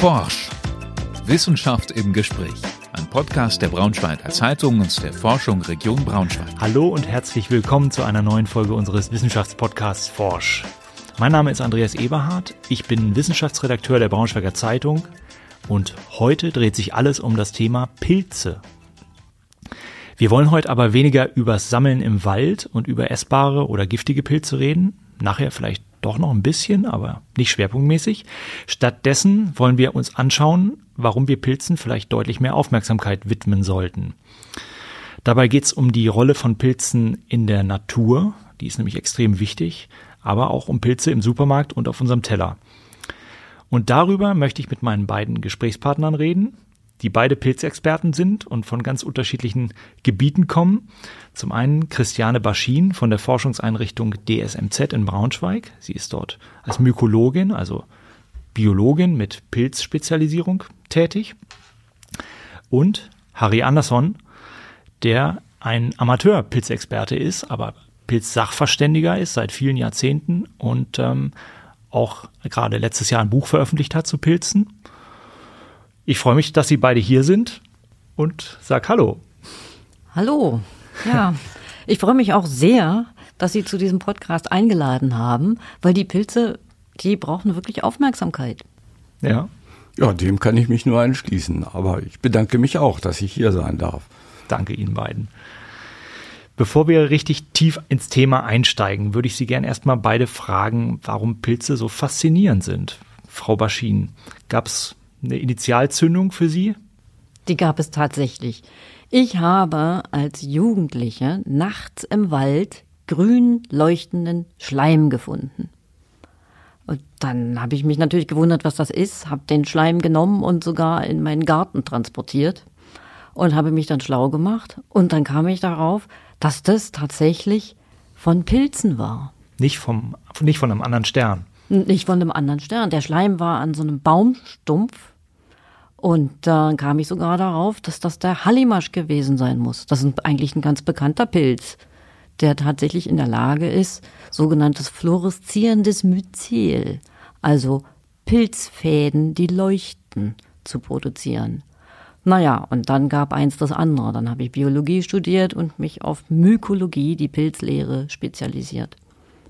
Forsch. Wissenschaft im Gespräch. Ein Podcast der Braunschweiger Zeitung und der Forschung Region Braunschweig. Hallo und herzlich willkommen zu einer neuen Folge unseres Wissenschaftspodcasts Forsch. Mein Name ist Andreas Eberhardt. Ich bin Wissenschaftsredakteur der Braunschweiger Zeitung und heute dreht sich alles um das Thema Pilze. Wir wollen heute aber weniger übers Sammeln im Wald und über essbare oder giftige Pilze reden. Nachher vielleicht doch noch ein bisschen, aber nicht schwerpunktmäßig. Stattdessen wollen wir uns anschauen, warum wir Pilzen vielleicht deutlich mehr Aufmerksamkeit widmen sollten. Dabei geht es um die Rolle von Pilzen in der Natur, die ist nämlich extrem wichtig, aber auch um Pilze im Supermarkt und auf unserem Teller. Und darüber möchte ich mit meinen beiden Gesprächspartnern reden die beide Pilzexperten sind und von ganz unterschiedlichen Gebieten kommen. Zum einen Christiane Baschin von der Forschungseinrichtung DSMZ in Braunschweig. Sie ist dort als Mykologin, also Biologin mit Pilzspezialisierung tätig. Und Harry Andersson, der ein Amateur-Pilzexperte ist, aber Pilzsachverständiger ist seit vielen Jahrzehnten und ähm, auch gerade letztes Jahr ein Buch veröffentlicht hat zu Pilzen ich freue mich, dass Sie beide hier sind und sag Hallo. Hallo. Ja, ich freue mich auch sehr, dass Sie zu diesem Podcast eingeladen haben, weil die Pilze, die brauchen wirklich Aufmerksamkeit. Ja. Ja, dem kann ich mich nur anschließen. Aber ich bedanke mich auch, dass ich hier sein darf. Danke Ihnen beiden. Bevor wir richtig tief ins Thema einsteigen, würde ich Sie gerne erstmal beide fragen, warum Pilze so faszinierend sind. Frau Baschin, gab es eine Initialzündung für Sie? Die gab es tatsächlich. Ich habe als Jugendliche nachts im Wald grün leuchtenden Schleim gefunden. Und dann habe ich mich natürlich gewundert, was das ist, habe den Schleim genommen und sogar in meinen Garten transportiert und habe mich dann schlau gemacht. Und dann kam ich darauf, dass das tatsächlich von Pilzen war. Nicht, vom, nicht von einem anderen Stern. Nicht von einem anderen Stern. Der Schleim war an so einem Baumstumpf. Und dann kam ich sogar darauf, dass das der Hallimasch gewesen sein muss. Das ist eigentlich ein ganz bekannter Pilz, der tatsächlich in der Lage ist, sogenanntes fluoreszierendes Myzel, also Pilzfäden, die leuchten, zu produzieren. Naja, und dann gab eins das andere. Dann habe ich Biologie studiert und mich auf Mykologie, die Pilzlehre, spezialisiert.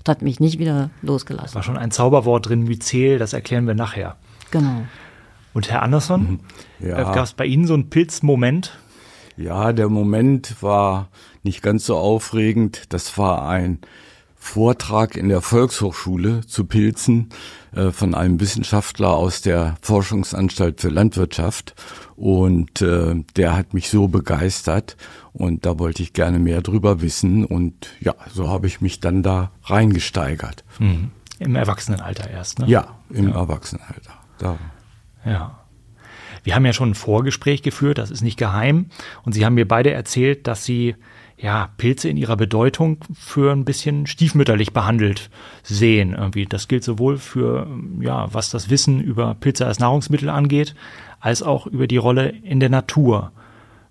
Das hat mich nicht wieder losgelassen. War schon ein Zauberwort drin, Myzel, das erklären wir nachher. Genau. Und Herr Andersson, mhm. ja. gab es bei Ihnen so einen Pilzmoment? Ja, der Moment war nicht ganz so aufregend. Das war ein Vortrag in der Volkshochschule zu Pilzen äh, von einem Wissenschaftler aus der Forschungsanstalt für Landwirtschaft. Und äh, der hat mich so begeistert und da wollte ich gerne mehr drüber wissen. Und ja, so habe ich mich dann da reingesteigert. Mhm. Im Erwachsenenalter erst, ne? Ja, im ja. Erwachsenenalter. Da. Ja. Wir haben ja schon ein Vorgespräch geführt, das ist nicht geheim. Und Sie haben mir beide erzählt, dass Sie ja, Pilze in ihrer Bedeutung für ein bisschen stiefmütterlich behandelt sehen. Irgendwie. Das gilt sowohl für, ja, was das Wissen über Pilze als Nahrungsmittel angeht, als auch über die Rolle in der Natur.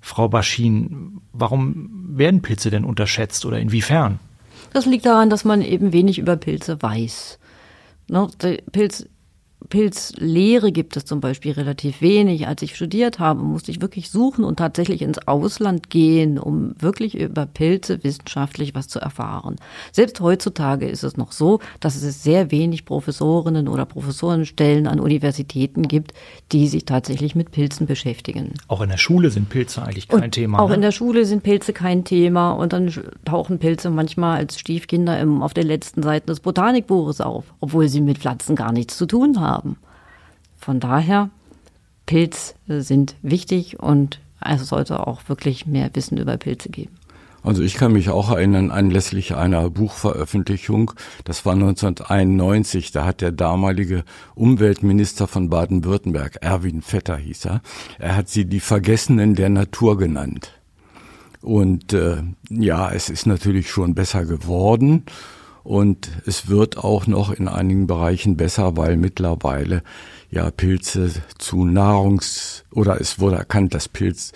Frau Baschin, warum werden Pilze denn unterschätzt oder inwiefern? Das liegt daran, dass man eben wenig über Pilze weiß. Ne, Pilz Pilzlehre gibt es zum Beispiel relativ wenig. Als ich studiert habe, musste ich wirklich suchen und tatsächlich ins Ausland gehen, um wirklich über Pilze wissenschaftlich was zu erfahren. Selbst heutzutage ist es noch so, dass es sehr wenig Professorinnen oder Professorenstellen an Universitäten gibt, die sich tatsächlich mit Pilzen beschäftigen. Auch in der Schule sind Pilze eigentlich kein und Thema. Auch ne? in der Schule sind Pilze kein Thema und dann tauchen Pilze manchmal als Stiefkinder im, auf den letzten Seiten des Botanikbuches auf, obwohl sie mit Pflanzen gar nichts zu tun haben haben. Von daher, Pilz sind wichtig und es sollte auch wirklich mehr Wissen über Pilze geben. Also ich kann mich auch erinnern, anlässlich einer Buchveröffentlichung, das war 1991, da hat der damalige Umweltminister von Baden-Württemberg, Erwin Vetter hieß er, er hat sie die Vergessenen der Natur genannt. Und äh, ja, es ist natürlich schon besser geworden und es wird auch noch in einigen Bereichen besser, weil mittlerweile ja Pilze zu Nahrungs oder es wurde erkannt, dass Pilz,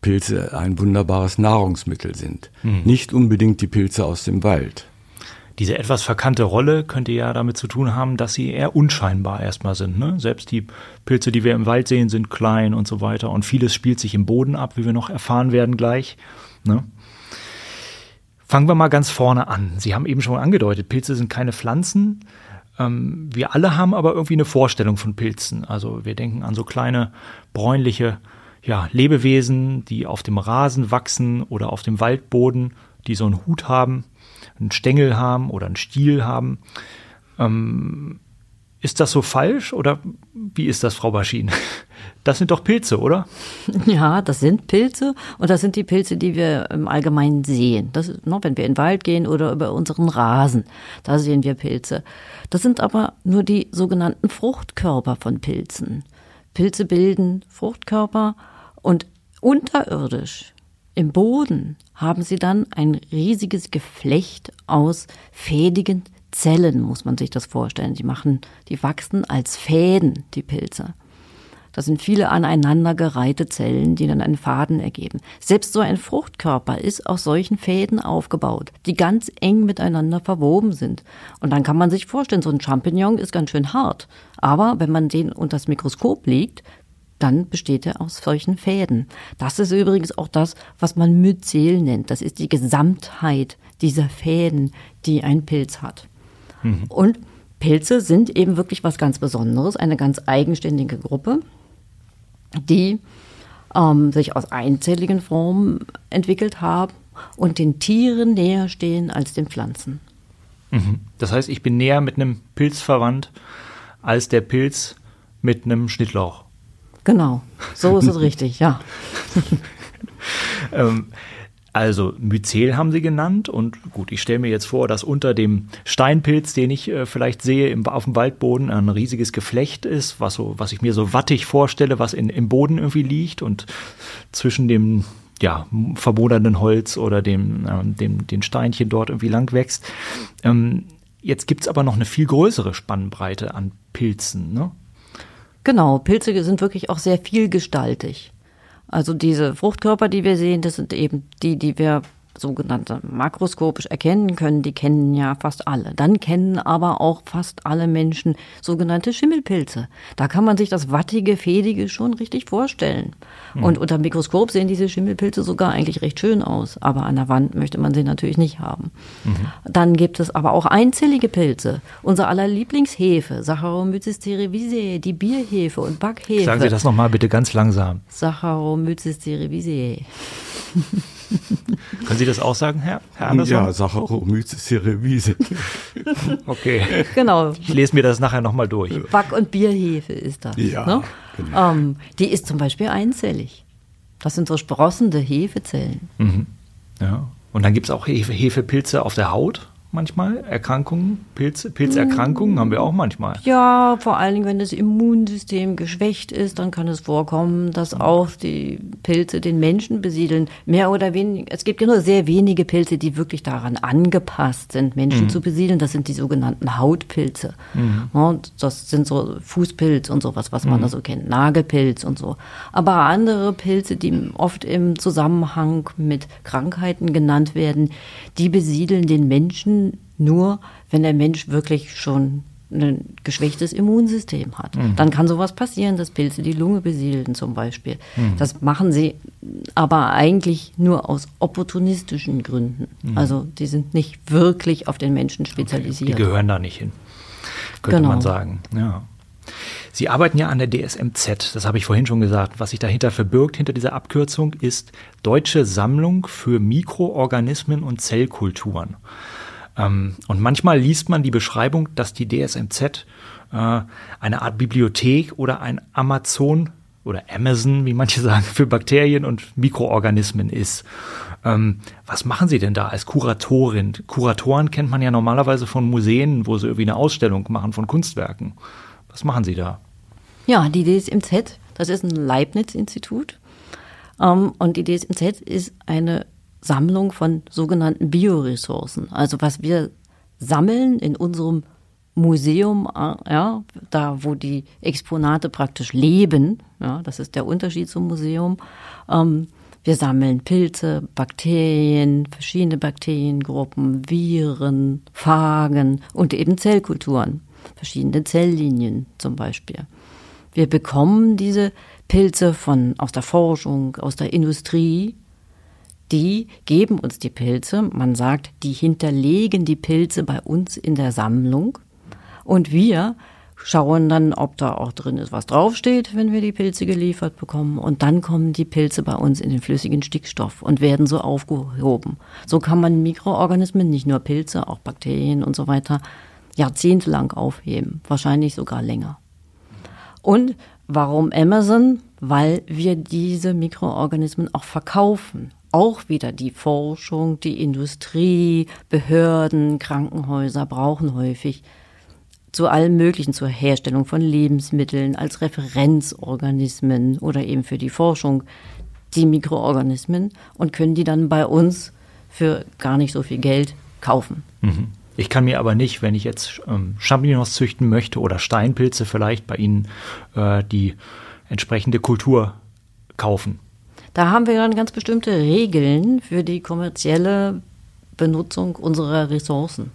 Pilze ein wunderbares Nahrungsmittel sind. Mhm. Nicht unbedingt die Pilze aus dem Wald. Diese etwas verkannte Rolle könnte ja damit zu tun haben, dass sie eher unscheinbar erstmal sind. Ne? Selbst die Pilze, die wir im Wald sehen, sind klein und so weiter. Und vieles spielt sich im Boden ab, wie wir noch erfahren werden gleich. Ne? Fangen wir mal ganz vorne an. Sie haben eben schon angedeutet, Pilze sind keine Pflanzen. Ähm, wir alle haben aber irgendwie eine Vorstellung von Pilzen. Also wir denken an so kleine bräunliche ja, Lebewesen, die auf dem Rasen wachsen oder auf dem Waldboden, die so einen Hut haben, einen Stängel haben oder einen Stiel haben. Ähm, ist das so falsch oder wie ist das, Frau Baschin? Das sind doch Pilze, oder? Ja, das sind Pilze und das sind die Pilze, die wir im Allgemeinen sehen. Das ist, ne, wenn wir in den Wald gehen oder über unseren Rasen, da sehen wir Pilze. Das sind aber nur die sogenannten Fruchtkörper von Pilzen. Pilze bilden Fruchtkörper und unterirdisch im Boden haben sie dann ein riesiges Geflecht aus fädigen Zellen, muss man sich das vorstellen. Die machen, die wachsen als Fäden, die Pilze. Das sind viele aneinandergereihte Zellen, die dann einen Faden ergeben. Selbst so ein Fruchtkörper ist aus solchen Fäden aufgebaut, die ganz eng miteinander verwoben sind. Und dann kann man sich vorstellen, so ein Champignon ist ganz schön hart. Aber wenn man den unter das Mikroskop legt, dann besteht er aus solchen Fäden. Das ist übrigens auch das, was man Myzel nennt. Das ist die Gesamtheit dieser Fäden, die ein Pilz hat. Mhm. Und Pilze sind eben wirklich was ganz Besonderes, eine ganz eigenständige Gruppe die ähm, sich aus einzelligen Formen entwickelt haben und den Tieren näher stehen als den Pflanzen. Mhm. Das heißt, ich bin näher mit einem Pilz verwandt als der Pilz mit einem Schnittlauch. Genau, so ist es richtig, ja. ähm, also Myzel haben sie genannt und gut, ich stelle mir jetzt vor, dass unter dem Steinpilz, den ich äh, vielleicht sehe im, auf dem Waldboden, ein riesiges Geflecht ist, was so, was ich mir so wattig vorstelle, was in, im Boden irgendwie liegt und zwischen dem ja, verbodernden Holz oder dem, äh, dem den Steinchen dort irgendwie lang wächst. Ähm, jetzt gibt's aber noch eine viel größere Spannbreite an Pilzen, ne? Genau, Pilze sind wirklich auch sehr vielgestaltig. Also diese Fruchtkörper, die wir sehen, das sind eben die, die wir sogenannte makroskopisch erkennen können, die kennen ja fast alle. Dann kennen aber auch fast alle Menschen sogenannte Schimmelpilze. Da kann man sich das wattige, fädige schon richtig vorstellen. Mhm. Und unter dem Mikroskop sehen diese Schimmelpilze sogar eigentlich recht schön aus, aber an der Wand möchte man sie natürlich nicht haben. Mhm. Dann gibt es aber auch einzellige Pilze. Unser aller Lieblingshefe, Saccharomyces cerevisiae, die Bierhefe und Backhefe. Sagen Sie das nochmal bitte ganz langsam. Saccharomyces cerevisiae. Können Sie das auch sagen, Herr, Herr Anderson? Ja, Saccharomyces cerevisiae. okay. Genau. Ich lese mir das nachher nochmal durch. Back- und Bierhefe ist das. Ja. Ne? Genau. Ähm, die ist zum Beispiel einzellig. Das sind so sprossende Hefezellen. Mhm. Ja. Und dann gibt es auch Hefe, Hefepilze auf der Haut manchmal? Erkrankungen, Pilz, Pilzerkrankungen haben wir auch manchmal. Ja, vor allen Dingen, wenn das Immunsystem geschwächt ist, dann kann es vorkommen, dass auch die Pilze den Menschen besiedeln. Mehr oder weniger, es gibt ja nur sehr wenige Pilze, die wirklich daran angepasst sind, Menschen mhm. zu besiedeln. Das sind die sogenannten Hautpilze. Mhm. Und das sind so Fußpilz und sowas, was man mhm. da so kennt, Nagelpilz und so. Aber andere Pilze, die oft im Zusammenhang mit Krankheiten genannt werden, die besiedeln den Menschen nur, wenn der Mensch wirklich schon ein geschwächtes Immunsystem hat. Mhm. Dann kann sowas passieren, dass Pilze die Lunge besiedeln zum Beispiel. Mhm. Das machen sie aber eigentlich nur aus opportunistischen Gründen. Mhm. Also die sind nicht wirklich auf den Menschen spezialisiert. Okay. Die gehören da nicht hin, könnte genau. man sagen. Ja. Sie arbeiten ja an der DSMZ, das habe ich vorhin schon gesagt. Was sich dahinter verbirgt, hinter dieser Abkürzung, ist Deutsche Sammlung für Mikroorganismen und Zellkulturen. Ähm, und manchmal liest man die Beschreibung, dass die DSMZ äh, eine Art Bibliothek oder ein Amazon oder Amazon, wie manche sagen, für Bakterien und Mikroorganismen ist. Ähm, was machen Sie denn da als Kuratorin? Kuratoren kennt man ja normalerweise von Museen, wo sie irgendwie eine Ausstellung machen von Kunstwerken. Was machen Sie da? Ja, die DSMZ, das ist ein Leibniz-Institut. Ähm, und die DSMZ ist eine Sammlung von sogenannten Bioressourcen. Also was wir sammeln in unserem Museum, äh, ja, da wo die Exponate praktisch leben, ja, das ist der Unterschied zum Museum. Ähm, Wir sammeln Pilze, Bakterien, verschiedene Bakteriengruppen, Viren, Phagen und eben Zellkulturen, verschiedene Zelllinien zum Beispiel. Wir bekommen diese Pilze von, aus der Forschung, aus der Industrie. Die geben uns die Pilze. Man sagt, die hinterlegen die Pilze bei uns in der Sammlung. Und wir schauen dann, ob da auch drin ist, was draufsteht, wenn wir die Pilze geliefert bekommen. Und dann kommen die Pilze bei uns in den flüssigen Stickstoff und werden so aufgehoben. So kann man Mikroorganismen, nicht nur Pilze, auch Bakterien und so weiter, jahrzehntelang aufheben, wahrscheinlich sogar länger. Und warum Amazon? Weil wir diese Mikroorganismen auch verkaufen. Auch wieder die Forschung, die Industrie, Behörden, Krankenhäuser brauchen häufig zu allem Möglichen, zur Herstellung von Lebensmitteln, als Referenzorganismen oder eben für die Forschung die Mikroorganismen und können die dann bei uns für gar nicht so viel Geld kaufen. Mhm. Ich kann mir aber nicht, wenn ich jetzt ähm, Champignons züchten möchte oder Steinpilze vielleicht bei Ihnen äh, die entsprechende Kultur kaufen. Da haben wir dann ganz bestimmte Regeln für die kommerzielle Benutzung unserer Ressourcen.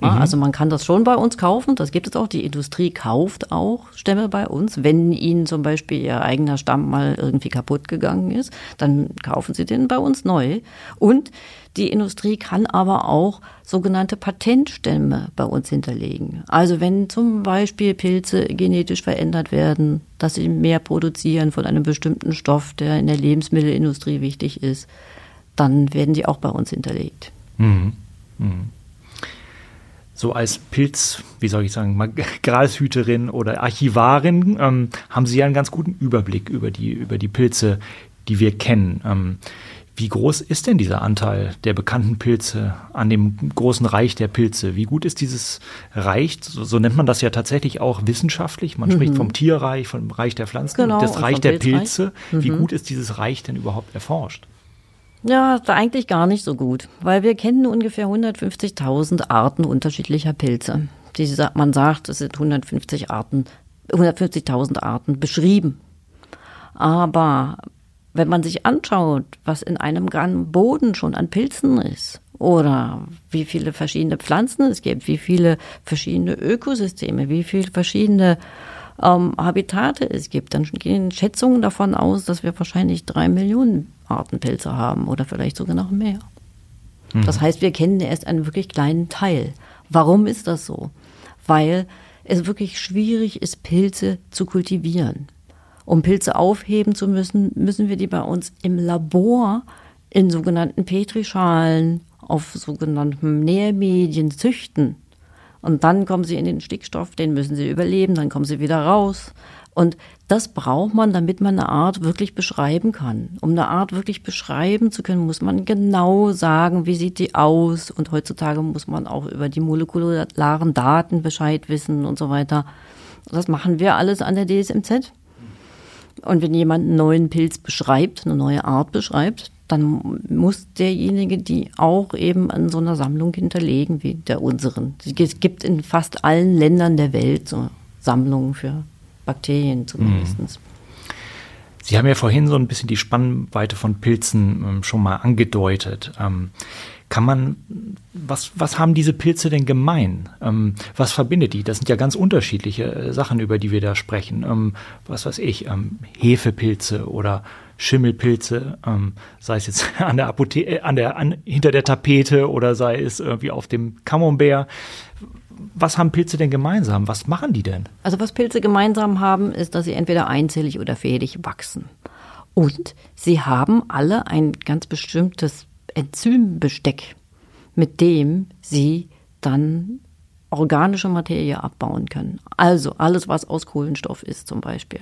Ja, mhm. Also man kann das schon bei uns kaufen, das gibt es auch. Die Industrie kauft auch Stämme bei uns. Wenn ihnen zum Beispiel ihr eigener Stamm mal irgendwie kaputt gegangen ist, dann kaufen sie den bei uns neu. Und die Industrie kann aber auch sogenannte Patentstämme bei uns hinterlegen. Also wenn zum Beispiel Pilze genetisch verändert werden, dass sie mehr produzieren von einem bestimmten Stoff, der in der Lebensmittelindustrie wichtig ist, dann werden die auch bei uns hinterlegt. Mhm. Mhm so als Pilz, wie soll ich sagen, Gralshüterin oder Archivarin, ähm, haben Sie ja einen ganz guten Überblick über die, über die Pilze, die wir kennen. Ähm, wie groß ist denn dieser Anteil der bekannten Pilze an dem großen Reich der Pilze? Wie gut ist dieses Reich? So, so nennt man das ja tatsächlich auch wissenschaftlich. Man mhm. spricht vom Tierreich, vom Reich der Pflanzen, genau, das Reich der Pilze. Mhm. Wie gut ist dieses Reich denn überhaupt erforscht? Ja, eigentlich gar nicht so gut, weil wir kennen ungefähr 150.000 Arten unterschiedlicher Pilze. Die, man sagt, es sind 150 Arten, 150.000 Arten beschrieben. Aber wenn man sich anschaut, was in einem Gramm Boden schon an Pilzen ist, oder wie viele verschiedene Pflanzen es gibt, wie viele verschiedene Ökosysteme, wie viele verschiedene ähm, Habitate es gibt, dann gehen Schätzungen davon aus, dass wir wahrscheinlich drei Millionen Arten Pilze haben oder vielleicht sogar noch mehr. Mhm. Das heißt, wir kennen erst einen wirklich kleinen Teil. Warum ist das so? Weil es wirklich schwierig ist, Pilze zu kultivieren. Um Pilze aufheben zu müssen, müssen wir die bei uns im Labor in sogenannten Petrischalen auf sogenannten Nährmedien züchten. Und dann kommen sie in den Stickstoff, den müssen sie überleben, dann kommen sie wieder raus. Und das braucht man, damit man eine Art wirklich beschreiben kann. Um eine Art wirklich beschreiben zu können, muss man genau sagen, wie sieht die aus. Und heutzutage muss man auch über die molekularen Daten Bescheid wissen und so weiter. Das machen wir alles an der DSMZ. Und wenn jemand einen neuen Pilz beschreibt, eine neue Art beschreibt, dann muss derjenige die auch eben an so einer Sammlung hinterlegen wie der unseren. Es gibt in fast allen Ländern der Welt so Sammlungen für Bakterien zumindest. Mhm. Sie haben ja vorhin so ein bisschen die Spannweite von Pilzen ähm, schon mal angedeutet. Kann man, was, was haben diese Pilze denn gemein? Ähm, was verbindet die? Das sind ja ganz unterschiedliche äh, Sachen, über die wir da sprechen. Ähm, was weiß ich, ähm, Hefepilze oder Schimmelpilze, ähm, sei es jetzt an der Apotheke, äh, an der, an, hinter der Tapete oder sei es irgendwie auf dem Camembert. Was haben Pilze denn gemeinsam? Was machen die denn? Also was Pilze gemeinsam haben, ist, dass sie entweder einzellig oder fädig wachsen. Und sie haben alle ein ganz bestimmtes Enzymbesteck, mit dem sie dann organische Materie abbauen können. Also alles, was aus Kohlenstoff ist zum Beispiel.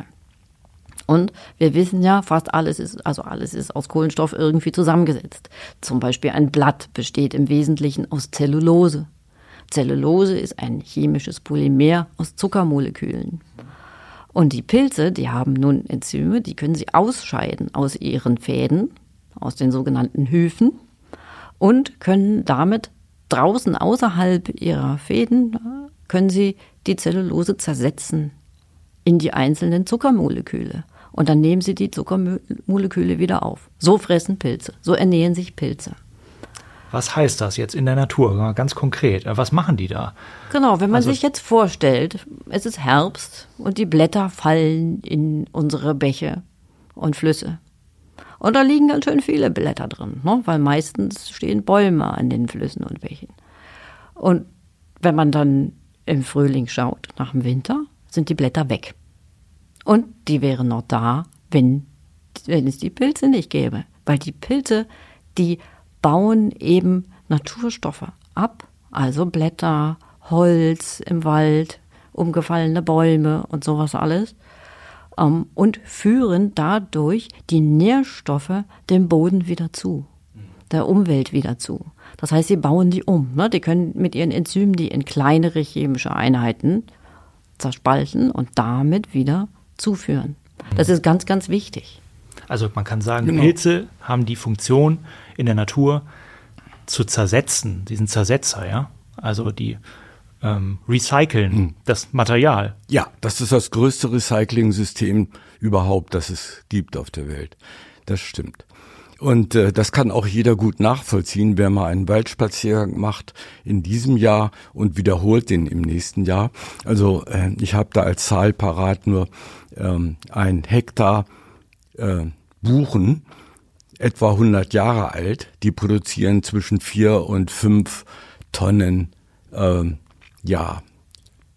Und wir wissen ja, fast alles ist, also alles ist aus Kohlenstoff irgendwie zusammengesetzt. Zum Beispiel ein Blatt besteht im Wesentlichen aus Zellulose. Zellulose ist ein chemisches Polymer aus Zuckermolekülen. Und die Pilze, die haben nun Enzyme, die können sie ausscheiden aus ihren Fäden, aus den sogenannten Hyphen, und können damit draußen außerhalb ihrer Fäden, können sie die Zellulose zersetzen in die einzelnen Zuckermoleküle. Und dann nehmen sie die Zuckermoleküle wieder auf. So fressen Pilze, so ernähren sich Pilze. Was heißt das jetzt in der Natur, ganz konkret? Was machen die da? Genau, wenn man Also- sich jetzt vorstellt, es ist Herbst und die Blätter fallen in unsere Bäche und Flüsse. Und da liegen ganz schön viele Blätter drin, ne? weil meistens stehen Bäume an den Flüssen und Bächen. Und wenn man dann im Frühling schaut, nach dem Winter, sind die Blätter weg. Und die wären noch da, wenn, wenn es die Pilze nicht gäbe. Weil die Pilze, die bauen eben Naturstoffe ab, also Blätter, Holz im Wald, umgefallene Bäume und sowas alles, ähm, und führen dadurch die Nährstoffe dem Boden wieder zu, der Umwelt wieder zu. Das heißt, sie bauen die um. Ne? Die können mit ihren Enzymen die in kleinere chemische Einheiten zerspalten und damit wieder zuführen. Das ist ganz, ganz wichtig. Also man kann sagen, Genau. Pilze haben die Funktion in der Natur zu zersetzen, diesen Zersetzer, ja. Also die ähm, recyceln Hm. das Material. Ja, das ist das größte Recycling-System überhaupt, das es gibt auf der Welt. Das stimmt. Und äh, das kann auch jeder gut nachvollziehen, wer mal einen Waldspaziergang macht in diesem Jahr und wiederholt den im nächsten Jahr. Also äh, ich habe da als Zahl parat nur ähm, ein Hektar äh, Buchen, etwa 100 Jahre alt, die produzieren zwischen vier und fünf Tonnen ähm, ja,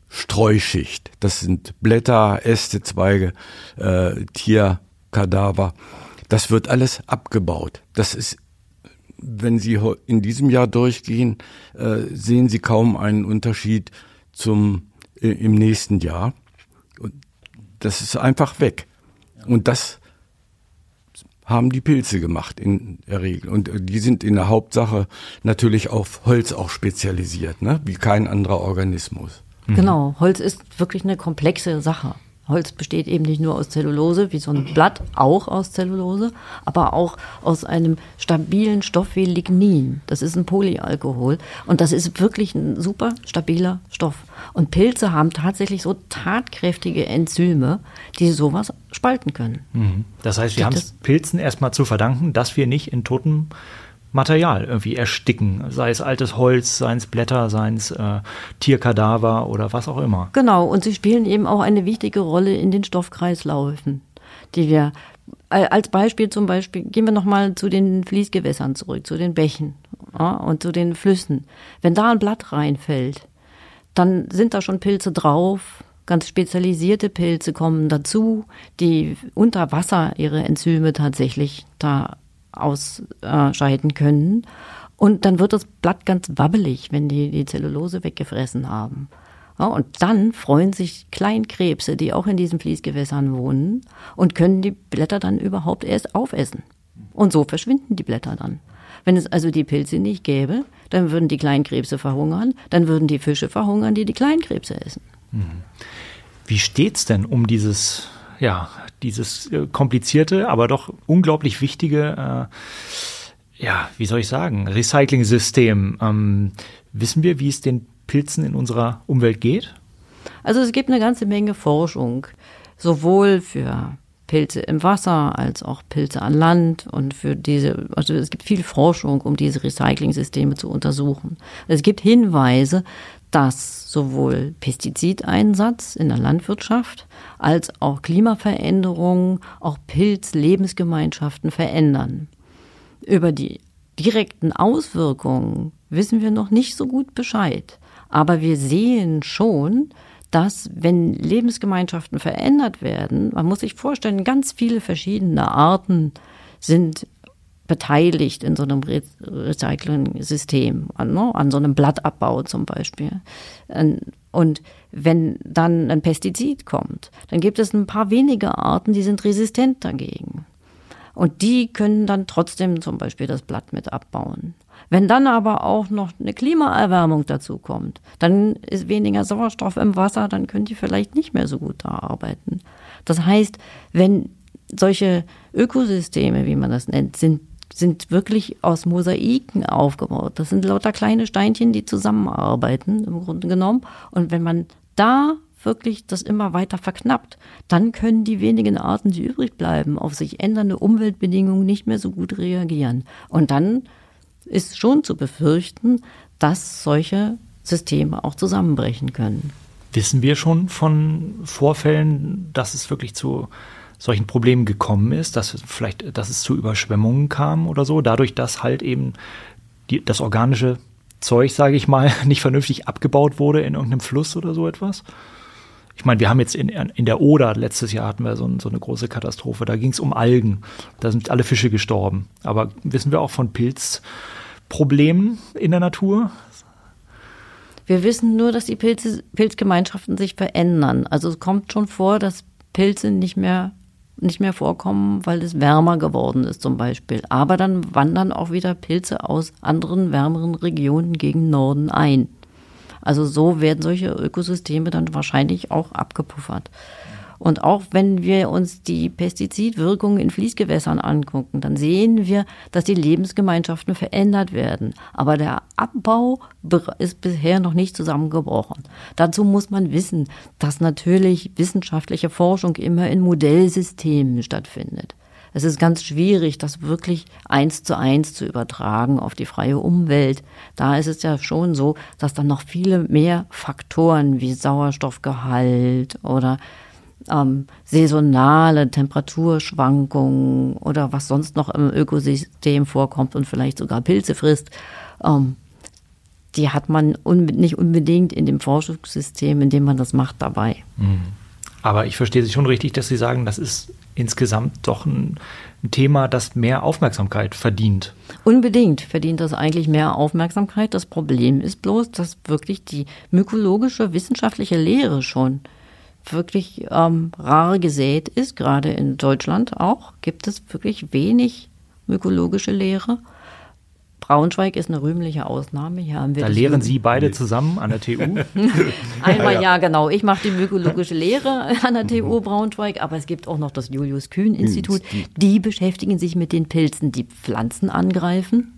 Streuschicht. Das sind Blätter, Äste, Zweige, äh, Tierkadaver. Das wird alles abgebaut. Das ist, wenn Sie in diesem Jahr durchgehen, äh, sehen Sie kaum einen Unterschied zum äh, im nächsten Jahr. Das ist einfach weg. Und das haben die Pilze gemacht in der Regel. Und äh, die sind in der Hauptsache natürlich auf Holz auch spezialisiert, ne? wie kein anderer Organismus. Genau, Holz ist wirklich eine komplexe Sache. Holz besteht eben nicht nur aus Zellulose, wie so ein Blatt, auch aus Zellulose, aber auch aus einem stabilen Stoff wie Lignin. Das ist ein Polyalkohol und das ist wirklich ein super stabiler Stoff. Und Pilze haben tatsächlich so tatkräftige Enzyme, die sowas spalten können. Mhm. Das heißt, wir haben es es- Pilzen erstmal zu verdanken, dass wir nicht in totem Material irgendwie ersticken, sei es altes Holz, seien es Blätter, seien es äh, Tierkadaver oder was auch immer. Genau, und sie spielen eben auch eine wichtige Rolle in den Stoffkreisläufen, die wir äh, als Beispiel zum Beispiel gehen wir nochmal zu den Fließgewässern zurück, zu den Bächen ja, und zu den Flüssen. Wenn da ein Blatt reinfällt, dann sind da schon Pilze drauf. Ganz spezialisierte Pilze kommen dazu, die unter Wasser ihre Enzyme tatsächlich da ausscheiden können. Und dann wird das Blatt ganz wabbelig, wenn die die Zellulose weggefressen haben. Ja, und dann freuen sich Kleinkrebse, die auch in diesen Fließgewässern wohnen und können die Blätter dann überhaupt erst aufessen. Und so verschwinden die Blätter dann. Wenn es also die Pilze nicht gäbe, dann würden die Kleinkrebse verhungern, dann würden die Fische verhungern, die die Kleinkrebse essen. Wie steht's denn um dieses, ja, dieses äh, komplizierte, aber doch unglaublich wichtige, äh, ja, wie soll ich sagen, Recycling-System? Ähm, wissen wir, wie es den Pilzen in unserer Umwelt geht? Also es gibt eine ganze Menge Forschung, sowohl für Pilze im Wasser als auch Pilze an Land und für diese, also es gibt viel Forschung, um diese Recycling-Systeme zu untersuchen. Es gibt Hinweise, dass sowohl Pestizideinsatz in der Landwirtschaft als auch Klimaveränderungen auch Pilz-Lebensgemeinschaften verändern. Über die direkten Auswirkungen wissen wir noch nicht so gut Bescheid. Aber wir sehen schon, dass wenn Lebensgemeinschaften verändert werden, man muss sich vorstellen, ganz viele verschiedene Arten sind beteiligt in so einem Re Recycling-System, an, ne, an so einem Blattabbau zum Beispiel. Ähm, Und wenn dann ein Pestizid kommt, dann gibt es ein paar wenige Arten, die sind resistent dagegen. Und die können dann trotzdem zum Beispiel das Blatt mit abbauen. Wenn dann aber auch noch eine Klimaerwärmung dazu kommt, dann ist weniger Sauerstoff im Wasser, dann können die vielleicht nicht mehr so gut da arbeiten. Das heißt, wenn solche Ökosysteme, wie man das nennt, sind, sind wirklich aus Mosaiken aufgebaut. Das sind lauter kleine Steinchen, die zusammenarbeiten, im Grunde genommen. Und wenn man da wirklich das immer weiter verknappt, dann können die wenigen Arten, die übrig bleiben, auf sich ändernde Umweltbedingungen nicht mehr so gut reagieren. Und dann ist schon zu befürchten, dass solche Systeme auch zusammenbrechen können. Wissen wir schon von Vorfällen, dass es wirklich zu solchen Problemen gekommen ist, dass vielleicht, dass es zu Überschwemmungen kam oder so, dadurch, dass halt eben die, das organische Zeug, sage ich mal, nicht vernünftig abgebaut wurde in irgendeinem Fluss oder so etwas? Ich meine, wir haben jetzt in, in der Oder, letztes Jahr hatten wir so, so eine große Katastrophe, da ging es um Algen, da sind alle Fische gestorben. Aber wissen wir auch von Pilzproblemen in der Natur? Wir wissen nur, dass die Pilze, Pilzgemeinschaften sich verändern. Also es kommt schon vor, dass Pilze nicht mehr nicht mehr vorkommen, weil es wärmer geworden ist zum Beispiel. Aber dann wandern auch wieder Pilze aus anderen wärmeren Regionen gegen Norden ein. Also so werden solche Ökosysteme dann wahrscheinlich auch abgepuffert. Und auch wenn wir uns die Pestizidwirkungen in Fließgewässern angucken, dann sehen wir, dass die Lebensgemeinschaften verändert werden. Aber der Abbau ist bisher noch nicht zusammengebrochen. Dazu muss man wissen, dass natürlich wissenschaftliche Forschung immer in Modellsystemen stattfindet. Es ist ganz schwierig, das wirklich eins zu eins zu übertragen auf die freie Umwelt. Da ist es ja schon so, dass dann noch viele mehr Faktoren wie Sauerstoffgehalt oder ähm, saisonale Temperaturschwankungen oder was sonst noch im Ökosystem vorkommt und vielleicht sogar Pilze frisst, ähm, die hat man unbe nicht unbedingt in dem Forschungssystem, in dem man das macht, dabei. Mhm. Aber ich verstehe Sie schon richtig, dass Sie sagen, das ist insgesamt doch ein, ein, Thema, das mehr Aufmerksamkeit verdient. Unbedingt verdient das eigentlich mehr Aufmerksamkeit. Das Problem ist bloß, dass wirklich die mykologische wissenschaftliche Lehre schon wirklich ähm, rar gesät ist, gerade in Deutschland auch, gibt es wirklich wenig mykologische Lehre. Braunschweig ist eine rühmliche Ausnahme. Hier haben wir da lehren Sie beide zusammen an der TU? Einmal ja, ja genau. Ich mache die mykologische Lehre an der TU Braunschweig, aber es gibt auch noch das Julius Kühn Institut. Die beschäftigen sich mit den Pilzen, die Pflanzen angreifen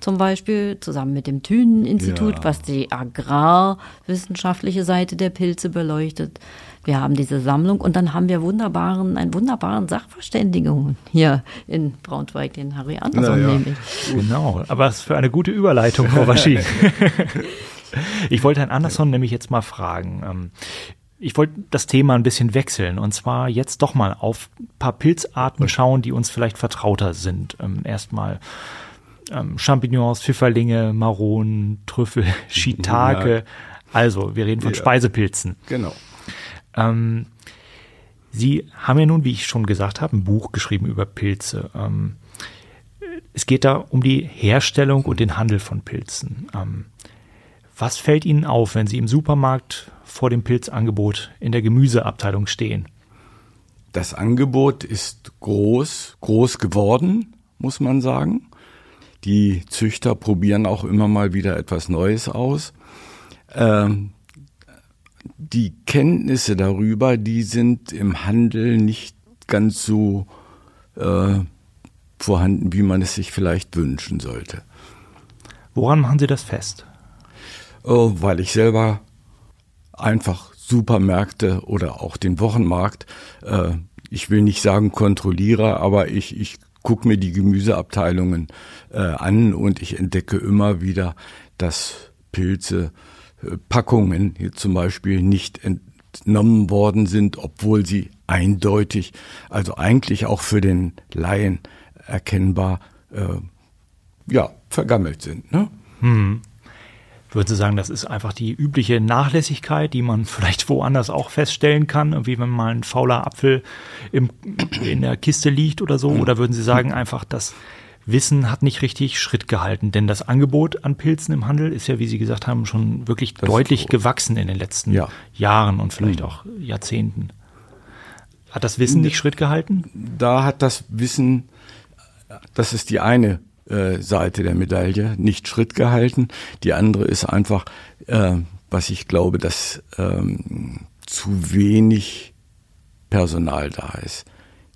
zum Beispiel, zusammen mit dem Thünen-Institut, ja. was die agrarwissenschaftliche Seite der Pilze beleuchtet. Wir haben diese Sammlung und dann haben wir wunderbaren, einen wunderbaren Sachverständigen hier in Braunschweig, den Harry Andersson ja. nämlich. Genau, aber es ist für eine gute Überleitung, Frau Waschi. ich wollte Herrn Andersson nämlich jetzt mal fragen. Ähm, ich wollte das Thema ein bisschen wechseln und zwar jetzt doch mal auf ein paar Pilzarten schauen, die uns vielleicht vertrauter sind. Ähm, erstmal ähm, Champignons, Pfifferlinge, Maronen, Trüffel, Shiitake. Ja. Also, wir reden von ja. Speisepilzen. Genau. Ähm, Sie haben ja nun, wie ich schon gesagt habe, ein Buch geschrieben über Pilze. Ähm, es geht da um die Herstellung und den Handel von Pilzen. Ähm, was fällt Ihnen auf, wenn Sie im Supermarkt vor dem Pilzangebot in der Gemüseabteilung stehen? Das Angebot ist groß, groß geworden, muss man sagen. Die Züchter probieren auch immer mal wieder etwas Neues aus. Ähm, die Kenntnisse darüber, die sind im Handel nicht ganz so äh, vorhanden, wie man es sich vielleicht wünschen sollte. Woran machen Sie das fest? Oh, weil ich selber einfach Supermärkte oder auch den Wochenmarkt, äh, ich will nicht sagen kontrolliere, aber ich, ich gucke mir die Gemüseabteilungen äh, an und ich entdecke immer wieder, dass Pilze Packungen hier zum Beispiel nicht entnommen worden sind, obwohl sie eindeutig, also eigentlich auch für den Laien erkennbar, äh, ja, vergammelt sind. Ne? Hm. Würden Sie sagen, das ist einfach die übliche Nachlässigkeit, die man vielleicht woanders auch feststellen kann, wie wenn mal ein fauler Apfel im, in der Kiste liegt oder so? Oder würden Sie sagen einfach, dass Wissen hat nicht richtig Schritt gehalten, denn das Angebot an Pilzen im Handel ist ja, wie Sie gesagt haben, schon wirklich das deutlich gewachsen in den letzten ja. Jahren und vielleicht mhm. auch Jahrzehnten. Hat das Wissen nicht Schritt gehalten? Da hat das Wissen, das ist die eine äh, Seite der Medaille, nicht Schritt gehalten. Die andere ist einfach, äh, was ich glaube, dass ähm, zu wenig Personal da ist,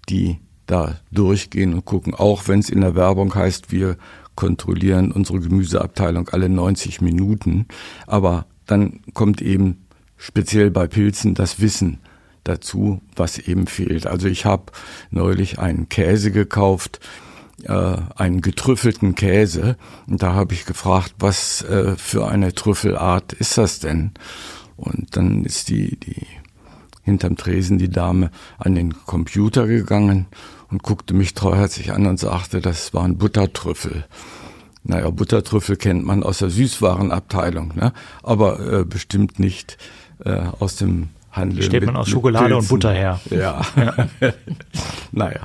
die da durchgehen und gucken, auch wenn es in der Werbung heißt, wir kontrollieren unsere Gemüseabteilung alle 90 Minuten. Aber dann kommt eben speziell bei Pilzen das Wissen dazu, was eben fehlt. Also ich habe neulich einen Käse gekauft, äh, einen getrüffelten Käse. Und da habe ich gefragt, was äh, für eine Trüffelart ist das denn? Und dann ist die, die hinterm Tresen die Dame an den Computer gegangen und guckte mich treuherzig an und sagte, das waren Buttertrüffel. Naja, Buttertrüffel kennt man aus der Süßwarenabteilung, ne? aber äh, bestimmt nicht äh, aus dem Handel. Stellt man aus Schokolade und Butter her. Ja. ja. naja.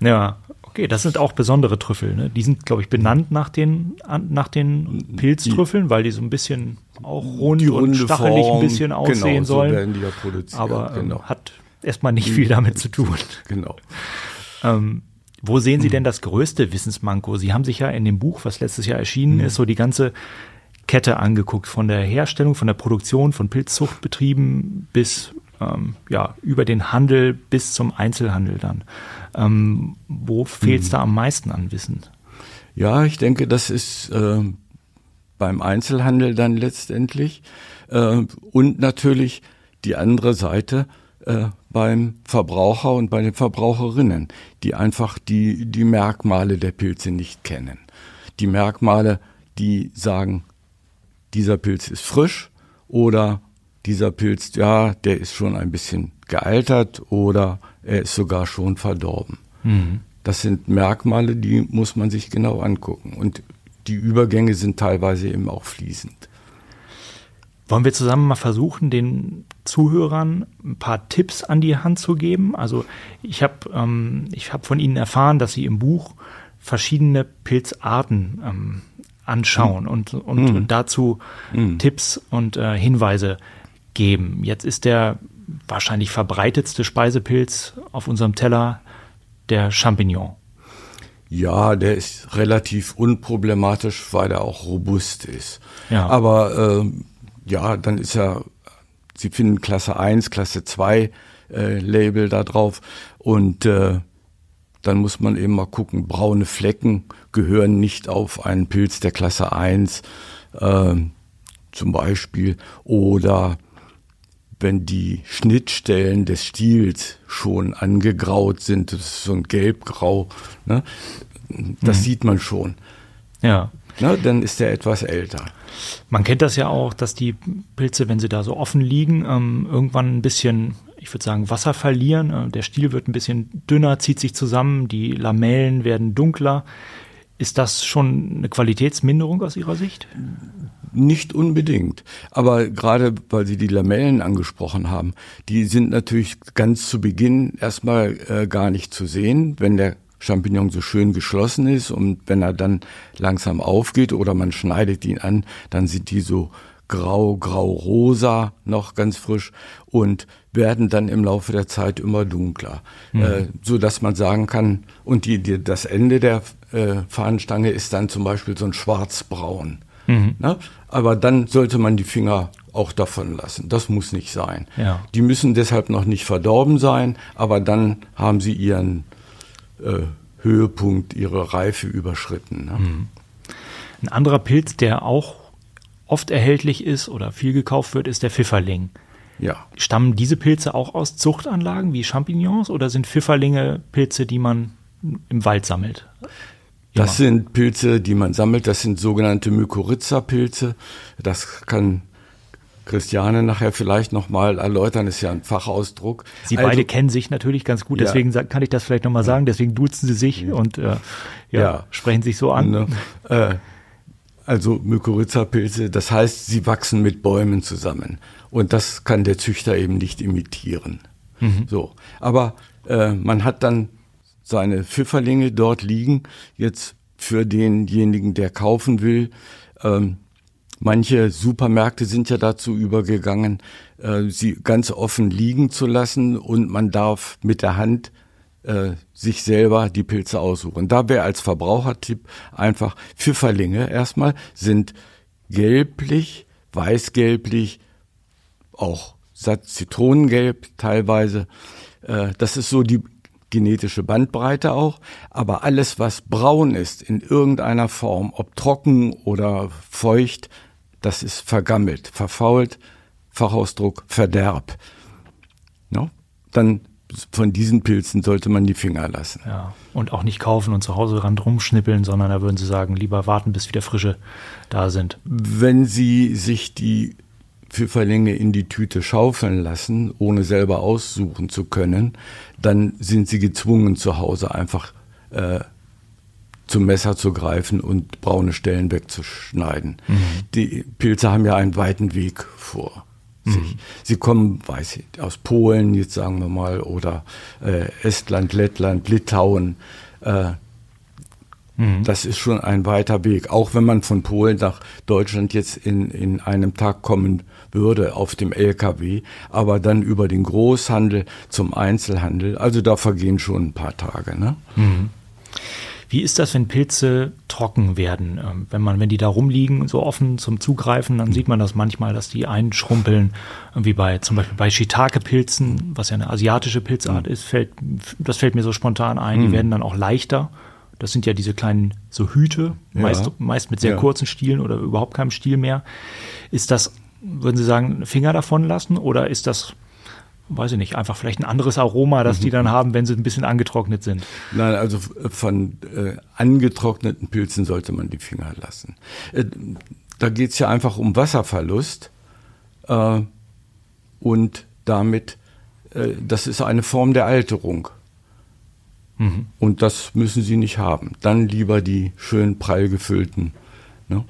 Ja, okay, das sind auch besondere Trüffel. Ne? Die sind, glaube ich, benannt nach den, nach den Pilztrüffeln, weil die so ein bisschen auch rund und stachelig Form, ein bisschen genau, aussehen genau, sollen. So werden die ja produziert. Aber ähm, genau. hat erstmal nicht viel damit zu tun. Genau. Ähm, wo sehen Sie denn das größte Wissensmanko? Sie haben sich ja in dem Buch, was letztes Jahr erschienen mhm. ist, so die ganze Kette angeguckt, von der Herstellung, von der Produktion von Pilzzuchtbetrieben bis ähm, ja, über den Handel bis zum Einzelhandel dann. Ähm, wo fehlt es mhm. da am meisten an Wissen? Ja, ich denke, das ist äh, beim Einzelhandel dann letztendlich äh, und natürlich die andere Seite äh, beim Verbraucher und bei den Verbraucherinnen, die einfach die, die Merkmale der Pilze nicht kennen. Die Merkmale, die sagen, dieser Pilz ist frisch oder dieser Pilz, ja, der ist schon ein bisschen gealtert oder er ist sogar schon verdorben. Mhm. Das sind Merkmale, die muss man sich genau angucken. Und die Übergänge sind teilweise eben auch fließend. Wollen wir zusammen mal versuchen, den Zuhörern ein paar Tipps an die Hand zu geben? Also ich habe ähm, hab von Ihnen erfahren, dass Sie im Buch verschiedene Pilzarten ähm, anschauen und, und, mhm. und, dazu mhm. Tipps und äh, Hinweise geben. Jetzt ist der wahrscheinlich verbreitetste Speisepilz auf unserem Teller der Champignon. Ja, der ist relativ unproblematisch, weil er auch robust ist. Ja. Aber äh, ja, dann ist er, Sie finden Klasse 1, Klasse 2 äh, Label da drauf und äh, dann muss man eben mal gucken, braune Flecken gehören nicht auf einen Pilz der Klasse 1 äh, zum Beispiel oder wenn die Schnittstellen des Stiels schon angegraut sind, das ist so ein gelbgrau, ne? das mhm. sieht man schon. Ja. Ne? Dann ist er etwas älter. Man kennt das ja auch, dass die Pilze, wenn sie da so offen liegen, ähm, irgendwann ein bisschen, ich würde sagen, Wasser verlieren. Äh, der Stiel wird ein bisschen dünner, zieht sich zusammen, die Lamellen werden dunkler. Ist das schon eine Qualitätsminderung aus Ihrer Sicht? Nicht unbedingt. Aber gerade weil Sie die Lamellen angesprochen haben, die sind natürlich ganz zu Beginn erstmal äh, gar nicht zu sehen, wenn der Champignon so schön geschlossen ist und wenn er dann langsam aufgeht oder man schneidet ihn an, dann sind die so grau, grau-rosa, noch ganz frisch und werden dann im Laufe der Zeit immer dunkler, mhm. äh, so dass man sagen kann, und die, die, das Ende der äh, Fahnenstange ist dann zum Beispiel so ein schwarzbraun. Mhm. Ne? Aber dann sollte man die Finger auch davon lassen. Das muss nicht sein. Ja. Die müssen deshalb noch nicht verdorben sein, aber dann haben sie ihren äh, Höhepunkt, ihre Reife überschritten. Ne? Mhm. Ein anderer Pilz, der auch oft erhältlich ist oder viel gekauft wird, ist der Pfifferling. Ja. Stammen diese Pilze auch aus Zuchtanlagen wie Champignons oder sind Pfifferlinge Pilze, die man im Wald sammelt? Das sind Pilze, die man sammelt. Das sind sogenannte Mykorrhiza-Pilze. Das kann Christiane nachher vielleicht nochmal erläutern, ist ja ein Fachausdruck. Sie also, beide kennen sich natürlich ganz gut, deswegen ja. kann ich das vielleicht nochmal sagen, deswegen duzen sie sich ja. und äh, ja, ja, sprechen sich so an. Ne? Äh, also Mykorrhiza-Pilze, das heißt, sie wachsen mit Bäumen zusammen. Und das kann der Züchter eben nicht imitieren. Mhm. So. Aber äh, man hat dann seine Pfifferlinge dort liegen, jetzt für denjenigen, der kaufen will. Ähm, Manche Supermärkte sind ja dazu übergegangen, äh, sie ganz offen liegen zu lassen und man darf mit der Hand äh, sich selber die Pilze aussuchen. Da wäre als Verbrauchertipp einfach Pfifferlinge erstmal sind gelblich, weißgelblich, auch Zitronengelb teilweise. Äh, das ist so die genetische Bandbreite auch, aber alles, was braun ist in irgendeiner Form, ob trocken oder feucht, das ist vergammelt, verfault, Fachausdruck Verderb. No? Dann von diesen Pilzen sollte man die Finger lassen. Ja, und auch nicht kaufen und zu Hause ran rumschnippeln, sondern da würden Sie sagen, lieber warten, bis wieder frische da sind. Wenn Sie sich die Pfifferlinge in die Tüte schaufeln lassen, ohne selber aussuchen zu können, dann sind Sie gezwungen, zu Hause einfach äh, zum Messer zu greifen und braune Stellen wegzuschneiden. Mhm. Die Pilze haben ja einen weiten Weg vor sich. Mhm. Sie kommen, weiß ich, aus Polen, jetzt sagen wir mal, oder äh, Estland, Lettland, Litauen. Äh, mhm. Das ist schon ein weiter Weg. Auch wenn man von Polen nach Deutschland jetzt in, in einem Tag kommen würde auf dem LKW, aber dann über den Großhandel zum Einzelhandel. Also da vergehen schon ein paar Tage. Ne? Mhm. Wie ist das, wenn Pilze trocken werden? Ähm, wenn man, wenn die da rumliegen, so offen zum Zugreifen, dann sieht man das manchmal, dass die einschrumpeln. Wie bei, zum Beispiel bei Shiitake-Pilzen, was ja eine asiatische Pilzart mhm. ist, fällt, das fällt mir so spontan ein. Die mhm. werden dann auch leichter. Das sind ja diese kleinen so Hüte, ja. meist, meist mit sehr ja. kurzen Stielen oder überhaupt keinem Stiel mehr. Ist das, würden Sie sagen, Finger davon lassen oder ist das weiß ich nicht, einfach vielleicht ein anderes Aroma, das mhm. die dann haben, wenn sie ein bisschen angetrocknet sind. Nein, also von äh, angetrockneten Pilzen sollte man die Finger lassen. Äh, da geht es ja einfach um Wasserverlust äh, und damit, äh, das ist eine Form der Alterung. Mhm. Und das müssen Sie nicht haben. Dann lieber die schön prall gefüllten. Ne,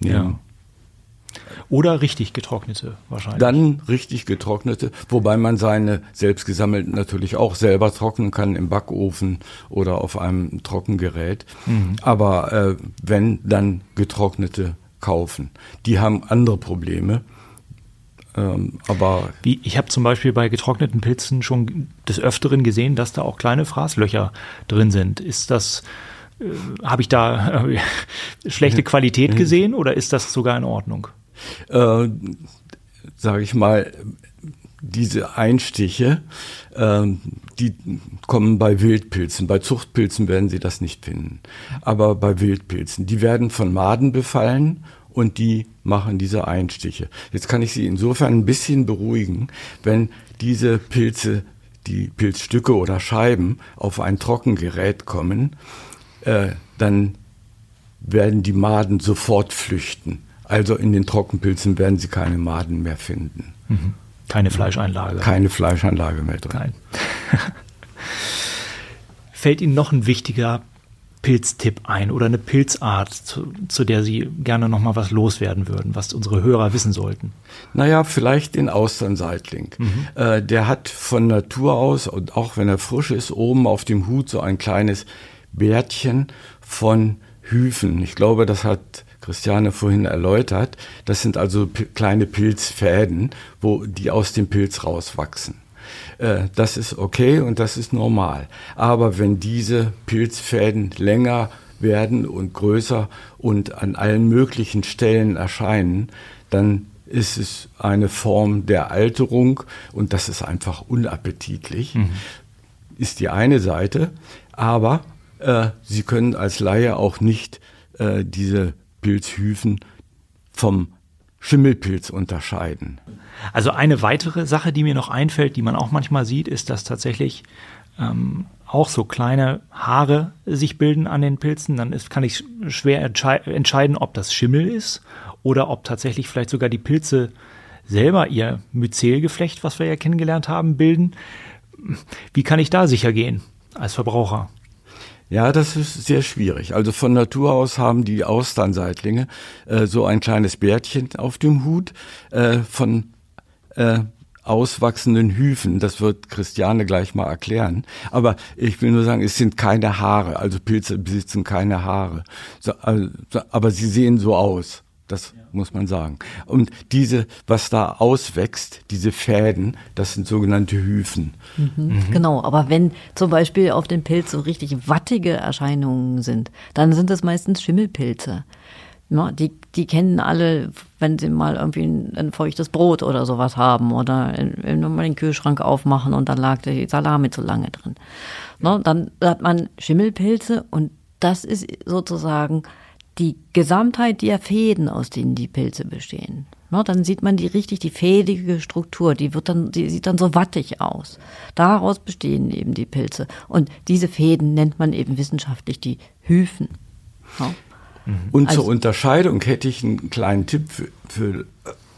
ja. Oder richtig getrocknete wahrscheinlich. Dann richtig getrocknete, wobei man seine selbst gesammelten natürlich auch selber trocknen kann im Backofen oder auf einem Trockengerät. Mhm. Aber äh, wenn, dann getrocknete kaufen. Die haben andere Probleme. Ähm, aber Wie, ich habe zum Beispiel bei getrockneten Pilzen schon des Öfteren gesehen, dass da auch kleine Fraßlöcher drin sind. Ist das, äh, habe ich da äh, schlechte Qualität gesehen oder ist das sogar in Ordnung? Äh, sage ich mal, diese Einstiche, äh, die kommen bei Wildpilzen. Bei Zuchtpilzen werden Sie das nicht finden. Aber bei Wildpilzen, die werden von Maden befallen und die machen diese Einstiche. Jetzt kann ich Sie insofern ein bisschen beruhigen, wenn diese Pilze, die Pilzstücke oder Scheiben auf ein Trockengerät kommen, äh, dann werden die Maden sofort flüchten. Also in den Trockenpilzen werden Sie keine Maden mehr finden. Mhm. Keine Fleischeinlage. Keine Fleischeinlage mehr drin. Kein. Fällt Ihnen noch ein wichtiger Pilztipp ein oder eine Pilzart, zu, zu der Sie gerne noch mal was loswerden würden, was unsere Hörer wissen sollten? Naja, vielleicht den Austernseitling. Mhm. Äh, der hat von Natur aus, und auch wenn er frisch ist, oben auf dem Hut so ein kleines Bärtchen von Hüfen. Ich glaube, das hat Christiane vorhin erläutert. Das sind also kleine Pilzfäden, wo die aus dem Pilz rauswachsen. Äh, das ist okay und das ist normal. Aber wenn diese Pilzfäden länger werden und größer und an allen möglichen Stellen erscheinen, dann ist es eine Form der Alterung und das ist einfach unappetitlich. Mhm. Ist die eine Seite, aber äh, Sie können als Laie auch nicht äh, diese Pilzhüfen vom Schimmelpilz unterscheiden. Also eine weitere Sache, die mir noch einfällt, die man auch manchmal sieht, ist, dass tatsächlich ähm, auch so kleine Haare sich bilden an den Pilzen. Dann ist, kann ich schwer entscheiden, ob das Schimmel ist oder ob tatsächlich vielleicht sogar die Pilze selber ihr Myzelgeflecht, was wir ja kennengelernt haben, bilden. Wie kann ich da sicher gehen als Verbraucher? Ja, das ist sehr schwierig. Also von Natur aus haben die Austernseitlinge äh, so ein kleines Bärtchen auf dem Hut äh, von äh, auswachsenden Hüfen. Das wird Christiane gleich mal erklären. Aber ich will nur sagen, es sind keine Haare. Also Pilze besitzen keine Haare. So, also, aber sie sehen so aus. Das muss man sagen. Und diese, was da auswächst, diese Fäden, das sind sogenannte Hyphen. Mhm. Mhm. Genau, aber wenn zum Beispiel auf dem Pilz so richtig wattige Erscheinungen sind, dann sind das meistens Schimmelpilze. Ja, die, die kennen alle, wenn sie mal irgendwie ein, ein feuchtes Brot oder sowas haben oder in, in, mal den Kühlschrank aufmachen und dann lag die Salami zu lange drin. Ja, dann hat man Schimmelpilze und das ist sozusagen die Gesamtheit der Fäden, aus denen die Pilze bestehen. Na, dann sieht man die richtig, die fädige Struktur, die wird dann, die sieht dann so wattig aus. Daraus bestehen eben die Pilze. Und diese Fäden nennt man eben wissenschaftlich die Hyphen. Ja. Und also, zur Unterscheidung hätte ich einen kleinen Tipp für, für,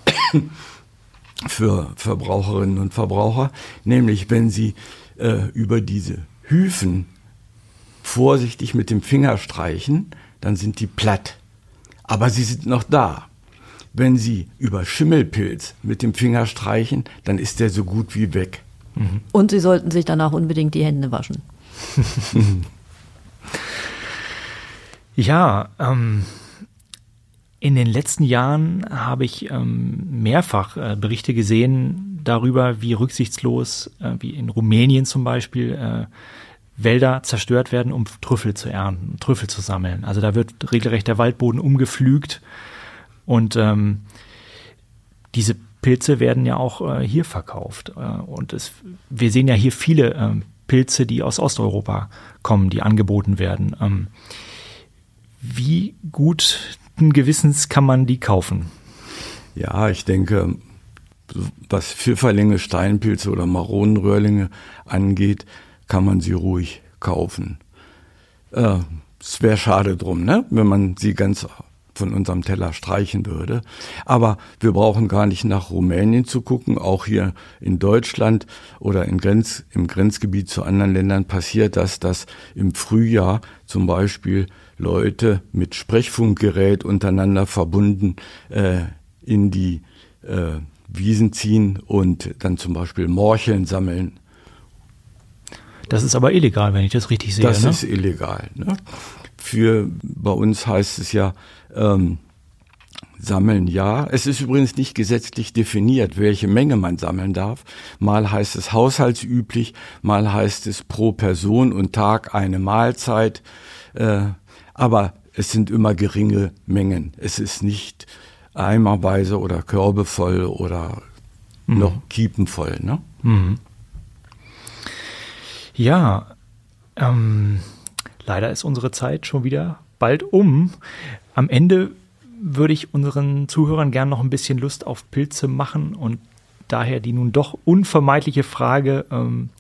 für Verbraucherinnen und Verbraucher, nämlich wenn Sie äh, über diese Hyphen vorsichtig mit dem Finger streichen, dann sind die platt. Aber sie sind noch da. Wenn Sie über Schimmelpilz mit dem Finger streichen, dann ist der so gut wie weg. Mhm. Und Sie sollten sich danach unbedingt die Hände waschen. ja, ähm, in den letzten Jahren habe ich ähm, mehrfach äh, Berichte gesehen darüber, wie rücksichtslos, äh, wie in Rumänien zum Beispiel, äh, Wälder zerstört werden, um Trüffel zu ernten, Trüffel zu sammeln. Also da wird regelrecht der Waldboden umgepflügt und ähm, diese Pilze werden ja auch äh, hier verkauft. Äh, und es, wir sehen ja hier viele äh, Pilze, die aus Osteuropa kommen, die angeboten werden. Ähm, wie guten Gewissens kann man die kaufen? Ja, ich denke, was Pfifferlinge, Steinpilze oder Maronenröhrlinge angeht, kann man sie ruhig kaufen. Äh, es wäre schade drum, ne? wenn man sie ganz von unserem Teller streichen würde. Aber wir brauchen gar nicht nach Rumänien zu gucken. Auch hier in Deutschland oder in Grenz, im Grenzgebiet zu anderen Ländern passiert das, dass im Frühjahr zum Beispiel Leute mit Sprechfunkgerät untereinander verbunden äh, in die äh, Wiesen ziehen und dann zum Beispiel Morcheln sammeln das ist aber illegal, wenn ich das richtig sehe. Das ne? ist illegal. Ne? Für bei uns heißt es ja ähm, sammeln ja. Es ist übrigens nicht gesetzlich definiert, welche Menge man sammeln darf. Mal heißt es haushaltsüblich, mal heißt es pro Person und Tag eine Mahlzeit. Äh, aber es sind immer geringe Mengen. Es ist nicht eimerweise oder körbevoll oder mhm. noch kiepenvoll. Ne? Mhm. Ja, ähm, leider ist unsere Zeit schon wieder bald um. Am Ende würde ich unseren Zuhörern gern noch ein bisschen Lust auf Pilze machen und daher die nun doch unvermeidliche Frage, ähm,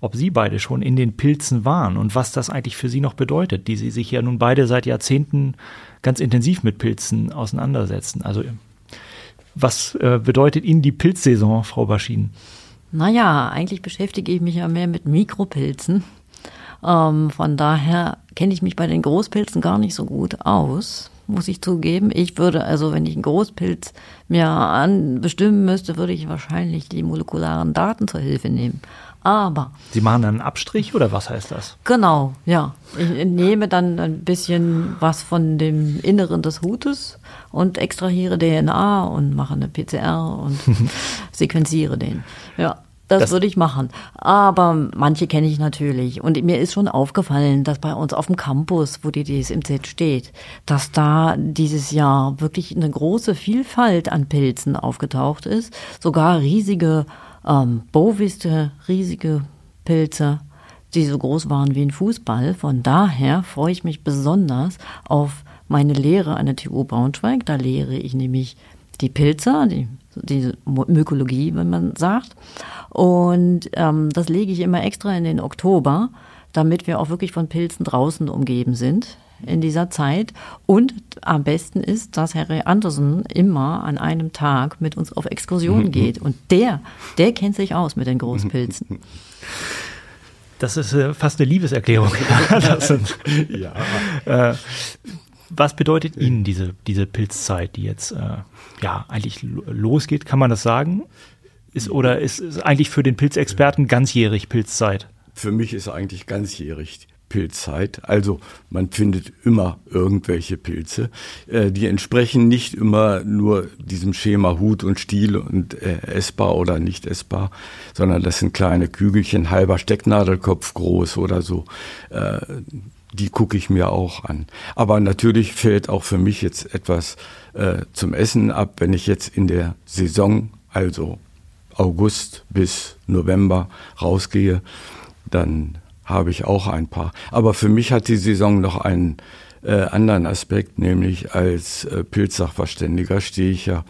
ob Sie beide schon in den Pilzen waren und was das eigentlich für Sie noch bedeutet, die Sie sich ja nun beide seit Jahrzehnten ganz intensiv mit Pilzen auseinandersetzen. Also was äh, bedeutet Ihnen die Pilzsaison, Frau Baschin? Naja, eigentlich beschäftige ich mich ja mehr mit Mikropilzen. Ähm, von daher kenne ich mich bei den Großpilzen gar nicht so gut aus, muss ich zugeben. Ich würde also, wenn ich einen Großpilz mir an bestimmen müsste, würde ich wahrscheinlich die molekularen Daten zur Hilfe nehmen. Aber. Sie machen dann einen Abstrich oder was heißt das? Genau, ja. Ich nehme dann ein bisschen was von dem Inneren des Hutes und extrahiere DNA und mache eine PCR und sequenziere den. Ja. Das, das, würde ich machen. Aber manche kenne ich natürlich. Und mir ist schon aufgefallen, dass bei uns auf dem Campus, wo die DSMZ steht, dass da dieses Jahr wirklich eine große Vielfalt an Pilzen aufgetaucht ist. Sogar riesige ähm, Boviste, riesige Pilze, die so groß waren wie ein Fußball. Von daher freue ich mich besonders auf meine Lehre an der TU Braunschweig. Da lehre ich nämlich die Pilze, die, die Mykologie, wenn man sagt. Und ähm, das lege ich immer extra in den Oktober, damit wir auch wirklich von Pilzen draußen umgeben sind in dieser Zeit. Und am besten ist, dass Harry Anderson immer an einem Tag mit uns auf Exkursion geht. Und der, der kennt sich aus mit den Großpilzen. Das ist äh, fast eine Liebeserklärung. sind, ja. Äh, was bedeutet Ihnen diese, diese Pilzzeit, die jetzt äh, ja eigentlich losgeht? Kann man das sagen? Ist, oder ist, ist eigentlich für den Pilzexperten ganzjährig Pilzzeit? Für mich ist eigentlich ganzjährig Pilzzeit. Also man findet immer irgendwelche Pilze. Äh, die entsprechen nicht immer nur diesem Schema Hut und Stiel und äh, essbar oder nicht essbar, sondern das sind kleine Kügelchen, halber Stecknadelkopf groß oder so. Äh, die gucke ich mir auch an. Aber natürlich fällt auch für mich jetzt etwas äh, zum Essen ab, wenn ich jetzt in der Saison, also August bis November rausgehe, dann habe ich auch ein paar. Aber für mich hat die Saison noch einen äh, anderen Aspekt, nämlich als äh, Pilzsachverständiger stehe ich ja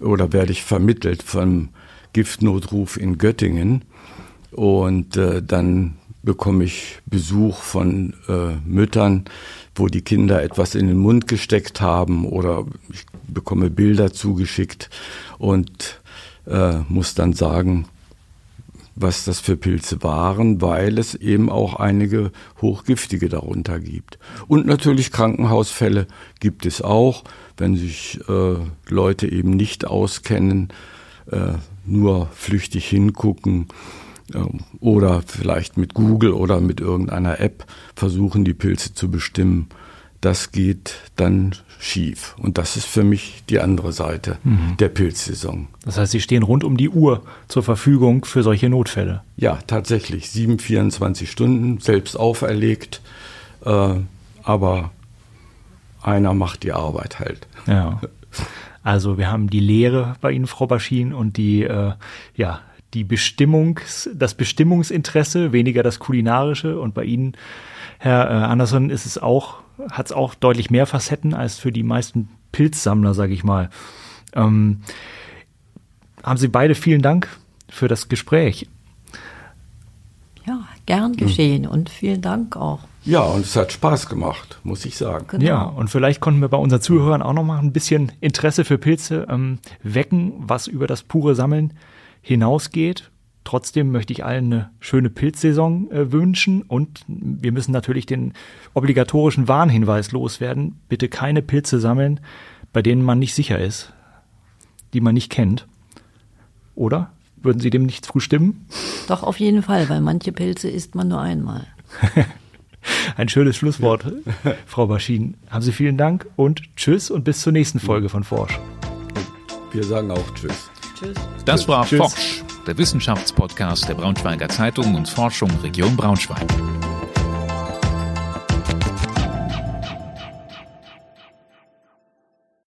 oder werde ich vermittelt vom Giftnotruf in Göttingen und äh, dann bekomme ich Besuch von äh, Müttern, wo die Kinder etwas in den Mund gesteckt haben oder ich bekomme Bilder zugeschickt und äh, muss dann sagen, was das für Pilze waren, weil es eben auch einige hochgiftige darunter gibt. Und natürlich Krankenhausfälle gibt es auch, wenn sich äh, Leute eben nicht auskennen, äh, nur flüchtig hingucken oder vielleicht mit Google oder mit irgendeiner App versuchen, die Pilze zu bestimmen. Das geht dann schief. Und das ist für mich die andere Seite mhm. der Pilzsaison. Das heißt, Sie stehen rund um die Uhr zur Verfügung für solche Notfälle? Ja, tatsächlich. Sieben, 24 Stunden, selbst auferlegt. Äh, aber einer macht die Arbeit halt. Ja. Also wir haben die Lehre bei Ihnen, Frau Baschin, und die, äh, ja, die Bestimmungs, das Bestimmungsinteresse, weniger das kulinarische. Und bei Ihnen, Herr äh, Andersson, ist es auch hat es auch deutlich mehr Facetten als für die meisten Pilzsammler, sage ich mal. Ähm, haben Sie beide vielen Dank für das Gespräch. Ja, gern geschehen und vielen Dank auch. Ja, und es hat Spaß gemacht, muss ich sagen. Genau. Ja, und vielleicht konnten wir bei unseren Zuhörern auch noch mal ein bisschen Interesse für Pilze ähm, wecken, was über das pure Sammeln hinausgeht. Trotzdem möchte ich allen eine schöne Pilzsaison äh, wünschen und wir müssen natürlich den obligatorischen Warnhinweis loswerden. Bitte keine Pilze sammeln, bei denen man nicht sicher ist, die man nicht kennt. Oder? Würden Sie dem nicht zustimmen? Doch, auf jeden Fall, weil manche Pilze isst man nur einmal. Ein schönes Schlusswort, Frau Baschin. Haben Sie vielen Dank und Tschüss und bis zur nächsten Folge von Forsch. Wir sagen auch Tschüss. Tschüss. Das war Tschüss. Forsch der Wissenschaftspodcast der Braunschweiger Zeitung und Forschung Region Braunschweig.